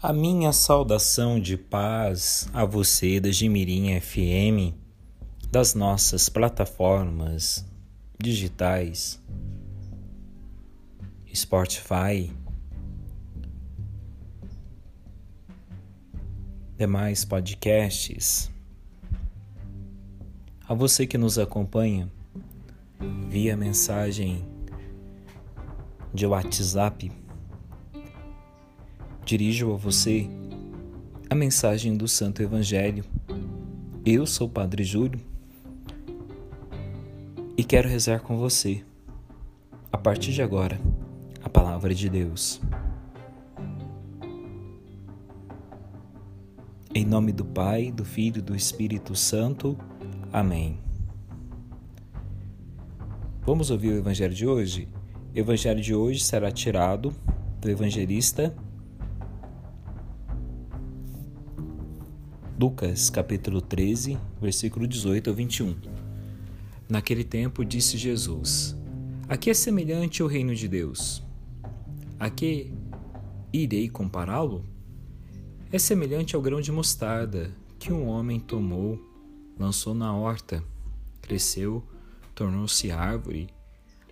A minha saudação de paz a você da Gimirim FM, das nossas plataformas digitais, Spotify, demais podcasts, a você que nos acompanha via mensagem de WhatsApp Dirijo a você a mensagem do Santo Evangelho. Eu sou o Padre Júlio e quero rezar com você, a partir de agora, a palavra de Deus. Em nome do Pai, do Filho e do Espírito Santo. Amém. Vamos ouvir o Evangelho de hoje? O Evangelho de hoje será tirado do evangelista Lucas capítulo 13, versículo 18 ao 21. Naquele tempo disse Jesus: A que é semelhante o reino de Deus? A que irei compará-lo? É semelhante ao grão de mostarda que um homem tomou, lançou na horta, cresceu, tornou-se árvore.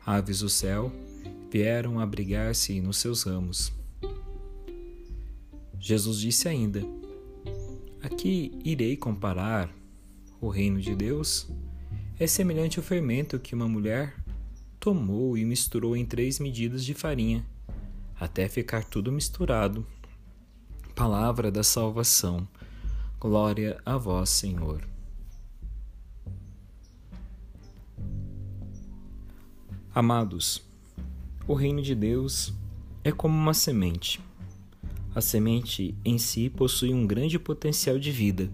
Aves do céu vieram abrigar-se nos seus ramos. Jesus disse ainda: Aqui irei comparar o reino de Deus. É semelhante ao fermento que uma mulher tomou e misturou em três medidas de farinha, até ficar tudo misturado. Palavra da salvação. Glória a vós, Senhor. Amados, o reino de Deus é como uma semente a semente em si possui um grande potencial de vida,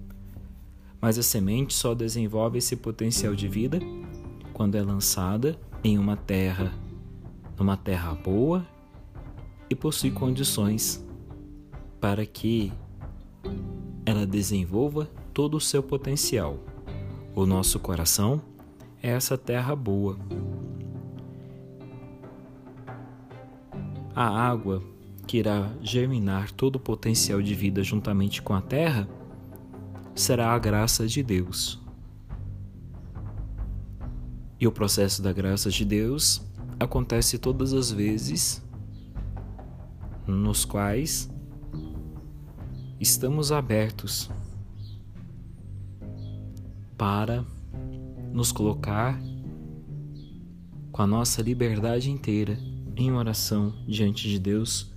mas a semente só desenvolve esse potencial de vida quando é lançada em uma terra, numa terra boa e possui condições para que ela desenvolva todo o seu potencial. O nosso coração é essa terra boa. A água que irá germinar todo o potencial de vida juntamente com a terra, será a graça de Deus. E o processo da graça de Deus acontece todas as vezes nos quais estamos abertos para nos colocar com a nossa liberdade inteira em oração diante de Deus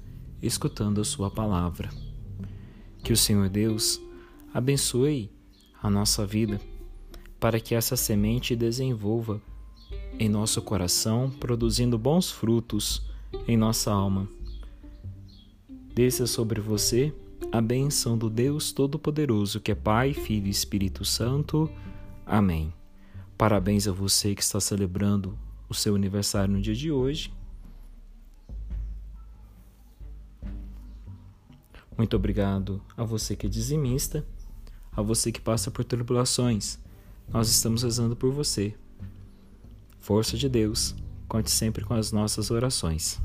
escutando a Sua palavra. Que o Senhor Deus abençoe a nossa vida para que essa semente desenvolva em nosso coração, produzindo bons frutos em nossa alma. Desça sobre você a bênção do Deus Todo-Poderoso, que é Pai, Filho e Espírito Santo. Amém. Parabéns a você que está celebrando o seu aniversário no dia de hoje. Muito obrigado a você que é dizimista, a você que passa por tribulações. Nós estamos rezando por você. Força de Deus, conte sempre com as nossas orações.